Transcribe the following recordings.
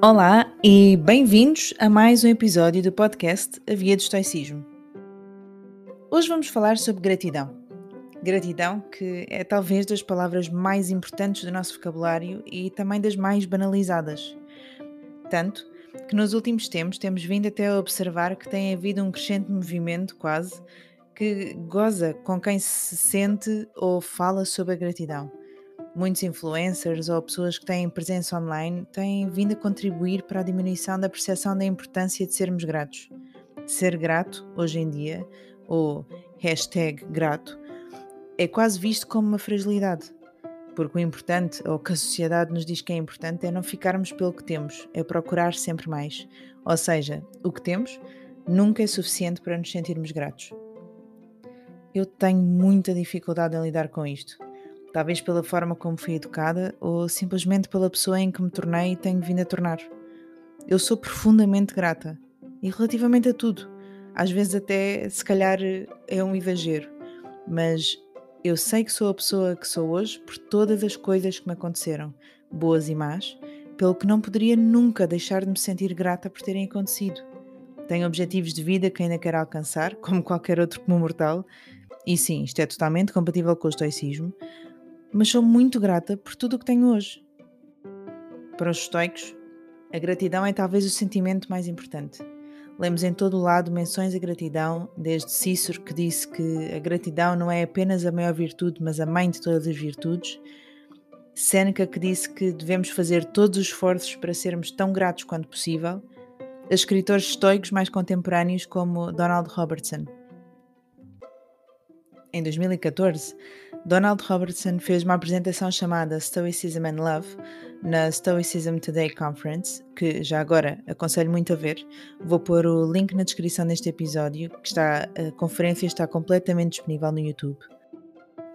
Olá e bem-vindos a mais um episódio do podcast A Via do Estoicismo. Hoje vamos falar sobre gratidão. Gratidão, que é talvez das palavras mais importantes do nosso vocabulário e também das mais banalizadas. Tanto que nos últimos tempos temos vindo até a observar que tem havido um crescente movimento, quase, que goza com quem se sente ou fala sobre a gratidão muitos influencers ou pessoas que têm presença online têm vindo a contribuir para a diminuição da percepção da importância de sermos gratos. Ser grato, hoje em dia, ou hashtag grato, é quase visto como uma fragilidade. Porque o importante, ou que a sociedade nos diz que é importante, é não ficarmos pelo que temos, é procurar sempre mais. Ou seja, o que temos nunca é suficiente para nos sentirmos gratos. Eu tenho muita dificuldade em lidar com isto talvez pela forma como fui educada ou simplesmente pela pessoa em que me tornei e tenho vindo a tornar. Eu sou profundamente grata e relativamente a tudo. Às vezes, até se calhar é um exagero, mas eu sei que sou a pessoa que sou hoje por todas as coisas que me aconteceram, boas e más, pelo que não poderia nunca deixar de me sentir grata por terem acontecido. Tenho objetivos de vida que ainda quero alcançar, como qualquer outro como mortal, e sim, isto é totalmente compatível com o estoicismo, mas sou muito grata por tudo o que tenho hoje. Para os estoicos, a gratidão é talvez o sentimento mais importante. Lemos em todo o lado menções à gratidão, desde Cícero, que disse que a gratidão não é apenas a maior virtude, mas a mãe de todas as virtudes. Seneca, que disse que devemos fazer todos os esforços para sermos tão gratos quanto possível. A escritores estoicos mais contemporâneos, como Donald Robertson. Em 2014, Donald Robertson fez uma apresentação chamada Stoicism and Love na Stoicism Today Conference, que já agora aconselho muito a ver. Vou pôr o link na descrição deste episódio, que está, a conferência está completamente disponível no YouTube.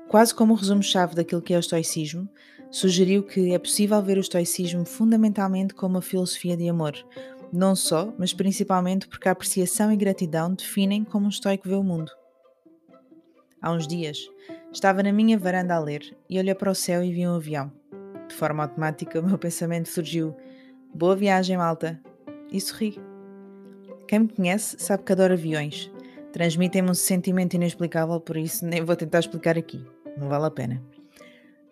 Quase como um resumo-chave daquilo que é o estoicismo, sugeriu que é possível ver o estoicismo fundamentalmente como uma filosofia de amor, não só, mas principalmente porque a apreciação e gratidão definem como um estoico vê o mundo. Há uns dias, estava na minha varanda a ler e olhei para o céu e vi um avião. De forma automática, o meu pensamento surgiu: Boa viagem, malta! E sorri. Quem me conhece sabe que adoro aviões. Transmitem-me um sentimento inexplicável, por isso nem vou tentar explicar aqui. Não vale a pena.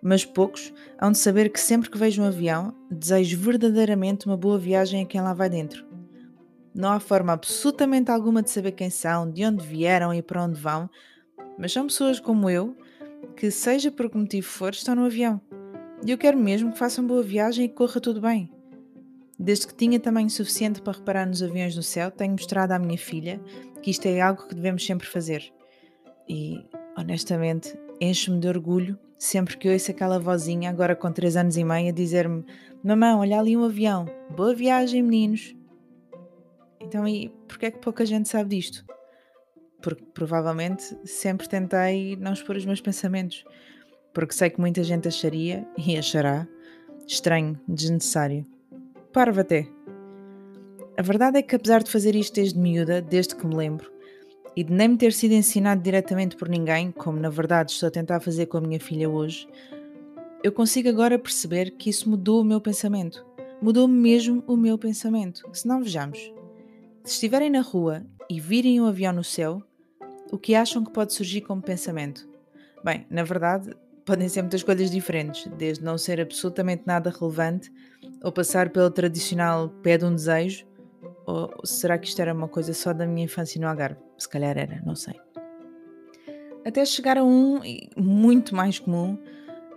Mas poucos hão de saber que sempre que vejo um avião, desejo verdadeiramente uma boa viagem a quem lá vai dentro. Não há forma absolutamente alguma de saber quem são, de onde vieram e para onde vão, mas são pessoas como eu que, seja por que motivo for, estão no avião. E eu quero mesmo que façam boa viagem e que corra tudo bem. Desde que tinha tamanho suficiente para reparar nos aviões no céu, tenho mostrado à minha filha que isto é algo que devemos sempre fazer. E, honestamente, enche-me de orgulho sempre que ouço aquela vozinha, agora com 3 anos e meio, a dizer-me: Mamãe, olha ali um avião. Boa viagem, meninos. Então, e porquê é que pouca gente sabe disto? Porque provavelmente sempre tentei não expor os meus pensamentos, porque sei que muita gente acharia, e achará, estranho, desnecessário. Parva até. A verdade é que apesar de fazer isto desde miúda, desde que me lembro, e de nem me ter sido ensinado diretamente por ninguém, como na verdade estou a tentar fazer com a minha filha hoje, eu consigo agora perceber que isso mudou o meu pensamento. Mudou mesmo o meu pensamento. Se não vejamos, se estiverem na rua e virem um avião no céu, o que acham que pode surgir como pensamento? Bem, na verdade, podem ser muitas coisas diferentes, desde não ser absolutamente nada relevante, ou passar pelo tradicional pé de um desejo, ou será que isto era uma coisa só da minha infância no Algarve? Se calhar era, não sei. Até chegar a um, muito mais comum,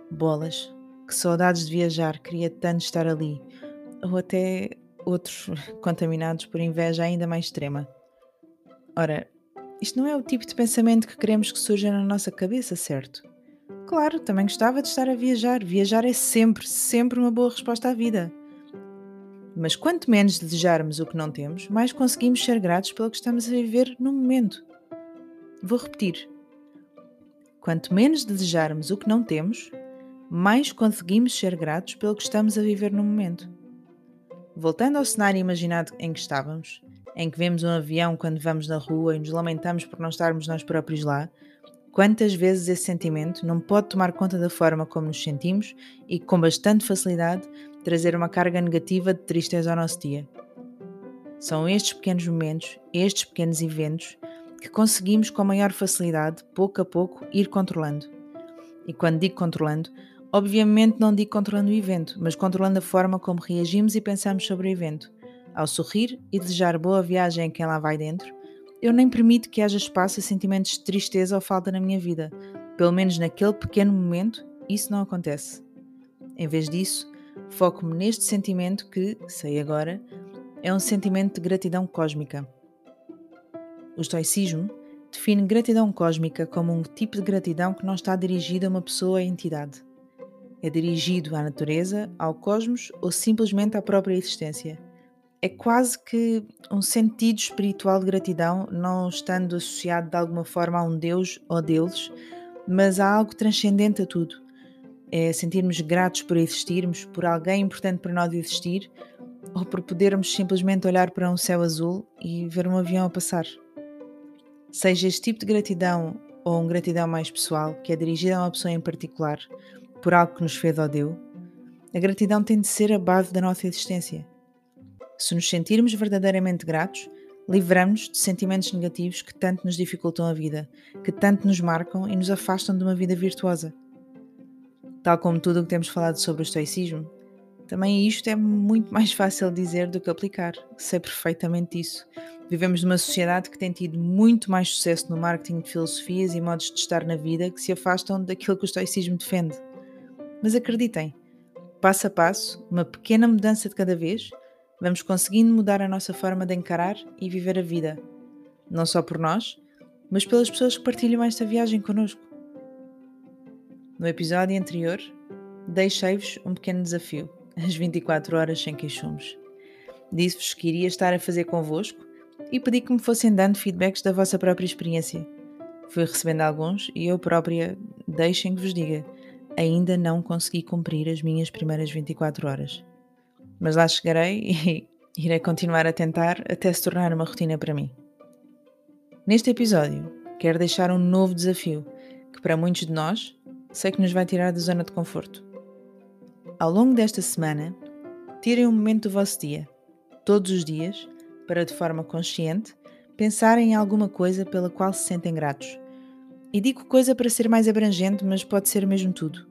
bolas. Que saudades de viajar, queria tanto estar ali. Ou até outros contaminados por inveja ainda mais extrema. Ora, isto não é o tipo de pensamento que queremos que surja na nossa cabeça, certo? Claro, também gostava de estar a viajar. Viajar é sempre, sempre uma boa resposta à vida. Mas quanto menos desejarmos o que não temos, mais conseguimos ser gratos pelo que estamos a viver no momento. Vou repetir. Quanto menos desejarmos o que não temos, mais conseguimos ser gratos pelo que estamos a viver no momento. Voltando ao cenário imaginado em que estávamos, em que vemos um avião quando vamos na rua e nos lamentamos por não estarmos nós próprios lá, quantas vezes esse sentimento não pode tomar conta da forma como nos sentimos e, com bastante facilidade, trazer uma carga negativa de tristeza ao nosso dia. São estes pequenos momentos, estes pequenos eventos, que conseguimos com maior facilidade, pouco a pouco, ir controlando. E quando digo controlando, obviamente não digo controlando o evento, mas controlando a forma como reagimos e pensamos sobre o evento. Ao sorrir e desejar boa viagem a quem lá vai dentro, eu nem permito que haja espaço a sentimentos de tristeza ou falta na minha vida. Pelo menos naquele pequeno momento, isso não acontece. Em vez disso, foco-me neste sentimento que, sei agora, é um sentimento de gratidão cósmica. O estoicismo define gratidão cósmica como um tipo de gratidão que não está dirigido a uma pessoa ou entidade. É dirigido à natureza, ao cosmos ou simplesmente à própria existência. É quase que um sentido espiritual de gratidão, não estando associado de alguma forma a um Deus ou deuses, mas a algo transcendente a tudo. É sentirmos gratos por existirmos, por alguém importante para nós existir, ou por podermos simplesmente olhar para um céu azul e ver um avião a passar. Seja este tipo de gratidão ou uma gratidão mais pessoal, que é dirigida a uma pessoa em particular, por algo que nos fez ou deu, a gratidão tem de ser a base da nossa existência. Se nos sentirmos verdadeiramente gratos, livramos-nos de sentimentos negativos que tanto nos dificultam a vida, que tanto nos marcam e nos afastam de uma vida virtuosa. Tal como tudo o que temos falado sobre o estoicismo, também isto é muito mais fácil dizer do que aplicar. Sei perfeitamente isso. Vivemos numa sociedade que tem tido muito mais sucesso no marketing de filosofias e modos de estar na vida que se afastam daquilo que o estoicismo defende. Mas acreditem, passo a passo, uma pequena mudança de cada vez, vamos conseguindo mudar a nossa forma de encarar e viver a vida. Não só por nós, mas pelas pessoas que partilham esta viagem connosco. No episódio anterior, deixei-vos um pequeno desafio as 24 horas sem queixumes. Disse-vos que iria estar a fazer convosco e pedi que me fossem dando feedbacks da vossa própria experiência. Fui recebendo alguns e eu própria, deixem que vos diga, ainda não consegui cumprir as minhas primeiras 24 horas. Mas lá chegarei e irei continuar a tentar até se tornar uma rotina para mim. Neste episódio, quero deixar um novo desafio que, para muitos de nós, sei que nos vai tirar da zona de conforto. Ao longo desta semana, tirem um momento do vosso dia, todos os dias, para de forma consciente pensarem em alguma coisa pela qual se sentem gratos. E digo coisa para ser mais abrangente, mas pode ser mesmo tudo.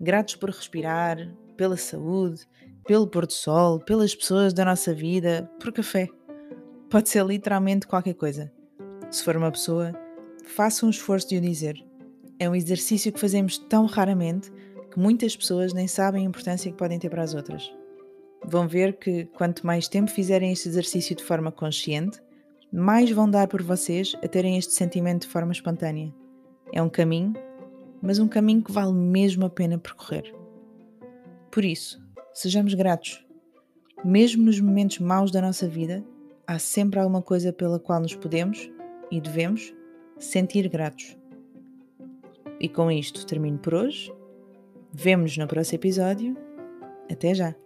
Gratos por respirar, pela saúde, pelo pôr do sol, pelas pessoas da nossa vida, por café. Pode ser literalmente qualquer coisa. Se for uma pessoa, faça um esforço de o dizer. É um exercício que fazemos tão raramente que muitas pessoas nem sabem a importância que podem ter para as outras. Vão ver que quanto mais tempo fizerem este exercício de forma consciente, mais vão dar por vocês a terem este sentimento de forma espontânea. É um caminho, mas um caminho que vale mesmo a pena percorrer. Por isso, sejamos gratos. Mesmo nos momentos maus da nossa vida, há sempre alguma coisa pela qual nos podemos e devemos sentir gratos. E com isto termino por hoje Vemo-nos no próximo episódio. Até já!